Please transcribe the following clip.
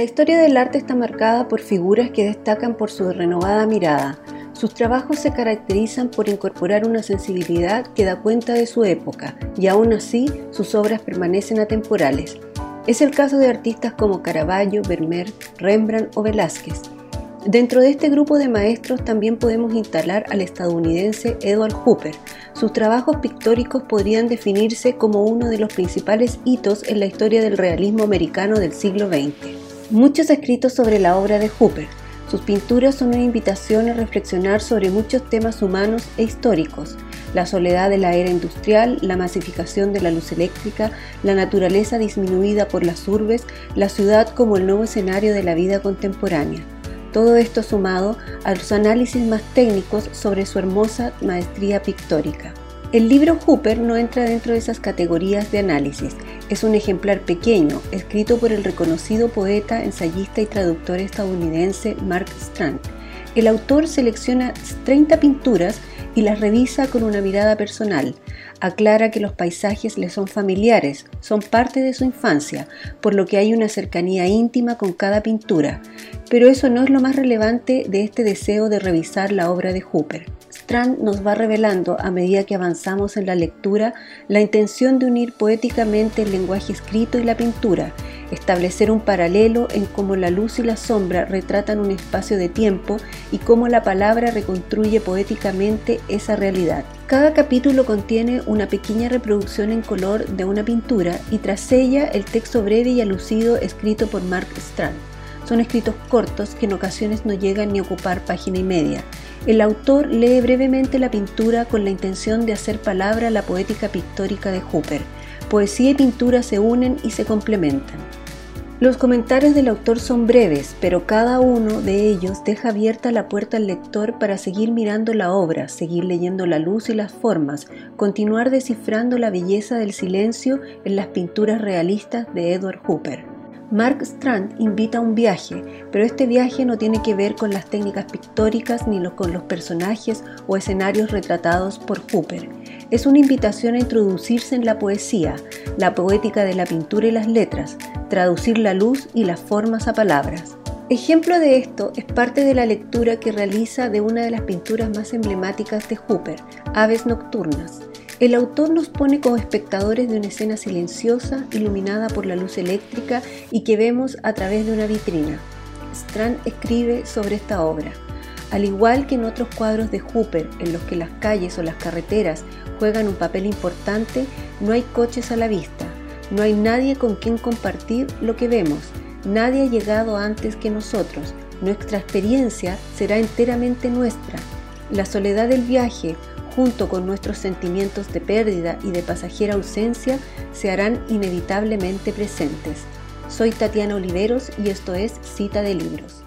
La historia del arte está marcada por figuras que destacan por su renovada mirada. Sus trabajos se caracterizan por incorporar una sensibilidad que da cuenta de su época y aún así sus obras permanecen atemporales. Es el caso de artistas como Caravaggio, Vermeer, Rembrandt o Velázquez. Dentro de este grupo de maestros también podemos instalar al estadounidense Edward Hooper. Sus trabajos pictóricos podrían definirse como uno de los principales hitos en la historia del realismo americano del siglo XX. Muchos escritos sobre la obra de Hooper. Sus pinturas son una invitación a reflexionar sobre muchos temas humanos e históricos, la soledad de la era industrial, la masificación de la luz eléctrica, la naturaleza disminuida por las urbes, la ciudad como el nuevo escenario de la vida contemporánea. Todo esto sumado a los análisis más técnicos sobre su hermosa maestría pictórica. El libro Hooper no entra dentro de esas categorías de análisis. Es un ejemplar pequeño, escrito por el reconocido poeta, ensayista y traductor estadounidense Mark Strand. El autor selecciona 30 pinturas y las revisa con una mirada personal. Aclara que los paisajes le son familiares, son parte de su infancia, por lo que hay una cercanía íntima con cada pintura. Pero eso no es lo más relevante de este deseo de revisar la obra de Hooper. Strand nos va revelando a medida que avanzamos en la lectura la intención de unir poéticamente el lenguaje escrito y la pintura, establecer un paralelo en cómo la luz y la sombra retratan un espacio de tiempo y cómo la palabra reconstruye poéticamente esa realidad. Cada capítulo contiene una pequeña reproducción en color de una pintura y tras ella el texto breve y alucido escrito por Mark Strand. Son escritos cortos que en ocasiones no llegan ni a ocupar página y media. El autor lee brevemente la pintura con la intención de hacer palabra la poética pictórica de Hooper. Poesía y pintura se unen y se complementan. Los comentarios del autor son breves, pero cada uno de ellos deja abierta la puerta al lector para seguir mirando la obra, seguir leyendo la luz y las formas, continuar descifrando la belleza del silencio en las pinturas realistas de Edward Hooper. Mark Strand invita a un viaje, pero este viaje no tiene que ver con las técnicas pictóricas ni con los personajes o escenarios retratados por Hooper. Es una invitación a introducirse en la poesía, la poética de la pintura y las letras, traducir la luz y las formas a palabras. Ejemplo de esto es parte de la lectura que realiza de una de las pinturas más emblemáticas de Hooper, Aves Nocturnas. El autor nos pone como espectadores de una escena silenciosa, iluminada por la luz eléctrica y que vemos a través de una vitrina. Strand escribe sobre esta obra. Al igual que en otros cuadros de Hooper, en los que las calles o las carreteras juegan un papel importante, no hay coches a la vista, no hay nadie con quien compartir lo que vemos. Nadie ha llegado antes que nosotros. Nuestra experiencia será enteramente nuestra. La soledad del viaje, junto con nuestros sentimientos de pérdida y de pasajera ausencia, se harán inevitablemente presentes. Soy Tatiana Oliveros y esto es Cita de Libros.